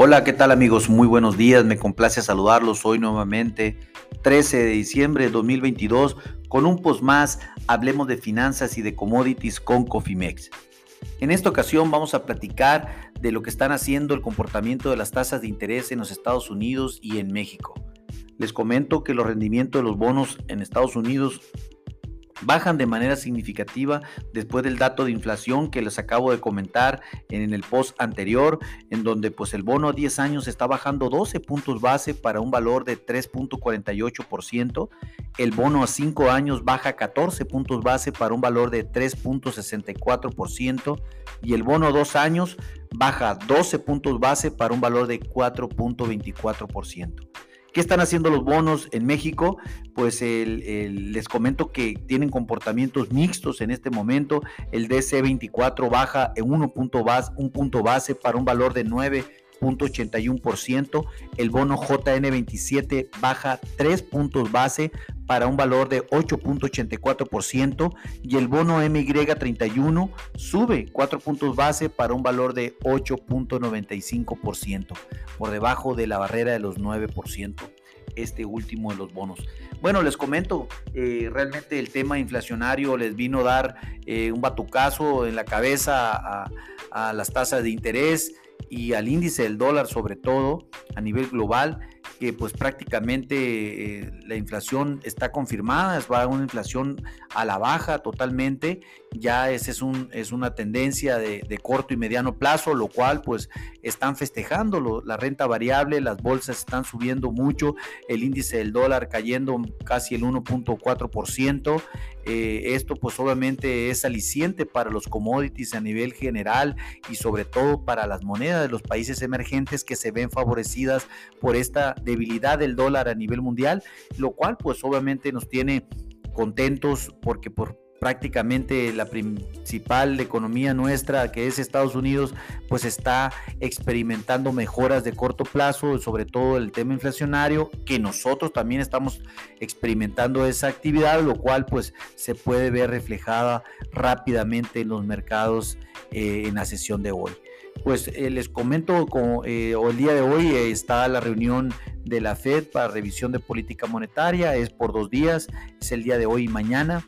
Hola, ¿qué tal amigos? Muy buenos días, me complace saludarlos hoy nuevamente, 13 de diciembre de 2022, con un post más, hablemos de finanzas y de commodities con Cofimex. En esta ocasión vamos a platicar de lo que están haciendo el comportamiento de las tasas de interés en los Estados Unidos y en México. Les comento que los rendimientos de los bonos en Estados Unidos bajan de manera significativa después del dato de inflación que les acabo de comentar en el post anterior, en donde pues el bono a 10 años está bajando 12 puntos base para un valor de 3.48%, el bono a 5 años baja 14 puntos base para un valor de 3.64% y el bono a 2 años baja 12 puntos base para un valor de 4.24%. ¿Qué están haciendo los bonos en México? Pues les comento que tienen comportamientos mixtos en este momento. El DC24 baja en 1 punto base, un punto base para un valor de 9 ciento, el bono JN27 baja 3 puntos base para un valor de 8.84% y el bono MY31 sube 4 puntos base para un valor de 8.95%, por debajo de la barrera de los 9% este último de los bonos. Bueno, les comento, eh, realmente el tema inflacionario les vino a dar eh, un batucazo en la cabeza a las tasas de interés y al índice del dólar sobre todo a nivel global que pues prácticamente eh, la inflación está confirmada, es una inflación a la baja totalmente, ya esa es, un, es una tendencia de, corto y mediano plazo, lo cual pues están festejando la renta variable, las bolsas están subiendo mucho, el índice del dólar cayendo casi el 1.4%, eh, esto pues obviamente es aliciente para los commodities a nivel general y sobre todo para las monedas de los países emergentes que se ven favorecidas por esta debilidad del dólar a nivel mundial, lo cual pues obviamente nos tiene contentos porque por prácticamente la principal economía nuestra, que es Estados Unidos, pues está experimentando mejoras de corto plazo, sobre todo el tema inflacionario, que nosotros también estamos experimentando esa actividad, lo cual pues se puede ver reflejada rápidamente en los mercados eh, en la sesión de hoy. Pues eh, les comento, como, eh, el día de hoy está la reunión de la Fed para revisión de política monetaria, es por dos días, es el día de hoy y mañana.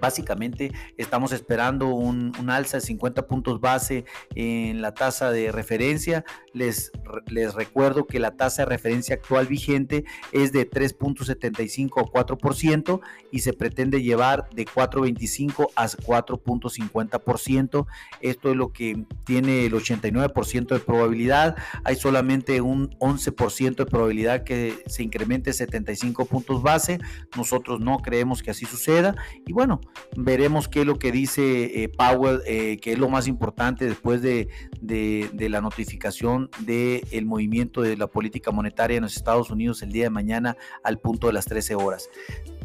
Básicamente estamos esperando un, alza de 50 puntos base en la tasa de referencia. Les, les recuerdo que la tasa de referencia actual vigente es de 3.75 a 4% y se pretende llevar de 4.25 a 4.50%. Esto es lo que tiene el 89% de probabilidad. Hay solamente un 11% de probabilidad que se incremente 75 puntos base. Nosotros no creemos que así suceda. Y bueno, veremos qué es lo que dice eh, Powell, eh, que es lo más importante después de, la notificación del movimiento de la política monetaria en los Estados Unidos el día de mañana al punto de las 13 horas.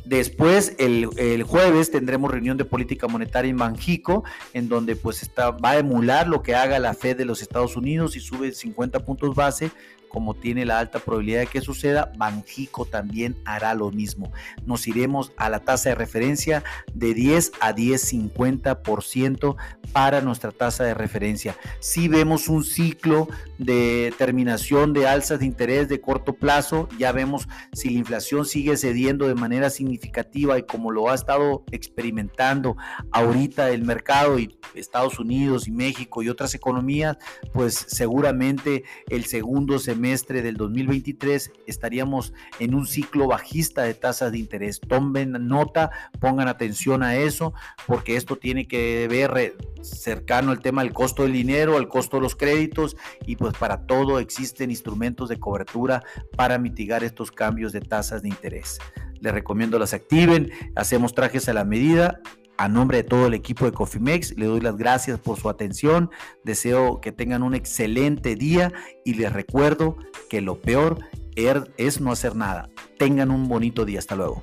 Después, el, jueves, tendremos reunión de política monetaria en Banjico, en donde pues está, va a emular lo que haga la Fed de los Estados Unidos y sube 50 puntos base como tiene la alta probabilidad de que suceda, Banjico también hará lo mismo. Nos iremos a la tasa de referencia de 10 a 10,50% para nuestra tasa de referencia. Si vemos un ciclo de terminación de alzas de interés de corto plazo, ya vemos si la inflación sigue cediendo de manera significativa y como lo ha estado experimentando ahorita el mercado y Estados Unidos y México y otras economías, pues seguramente el segundo semestre del 2023 estaríamos en un ciclo bajista de tasas de interés. Tomen nota, pongan atención a eso, porque esto tiene que ver cercano al tema del costo del dinero, al costo de los créditos y pues para todo existen instrumentos de cobertura para mitigar estos cambios de tasas de interés. Les recomiendo las activen, hacemos trajes a la medida a nombre de todo el equipo de Cofimex, le doy las gracias por su atención. Deseo que tengan un excelente día y les recuerdo que lo peor er, es no hacer nada. Tengan un bonito día. Hasta luego.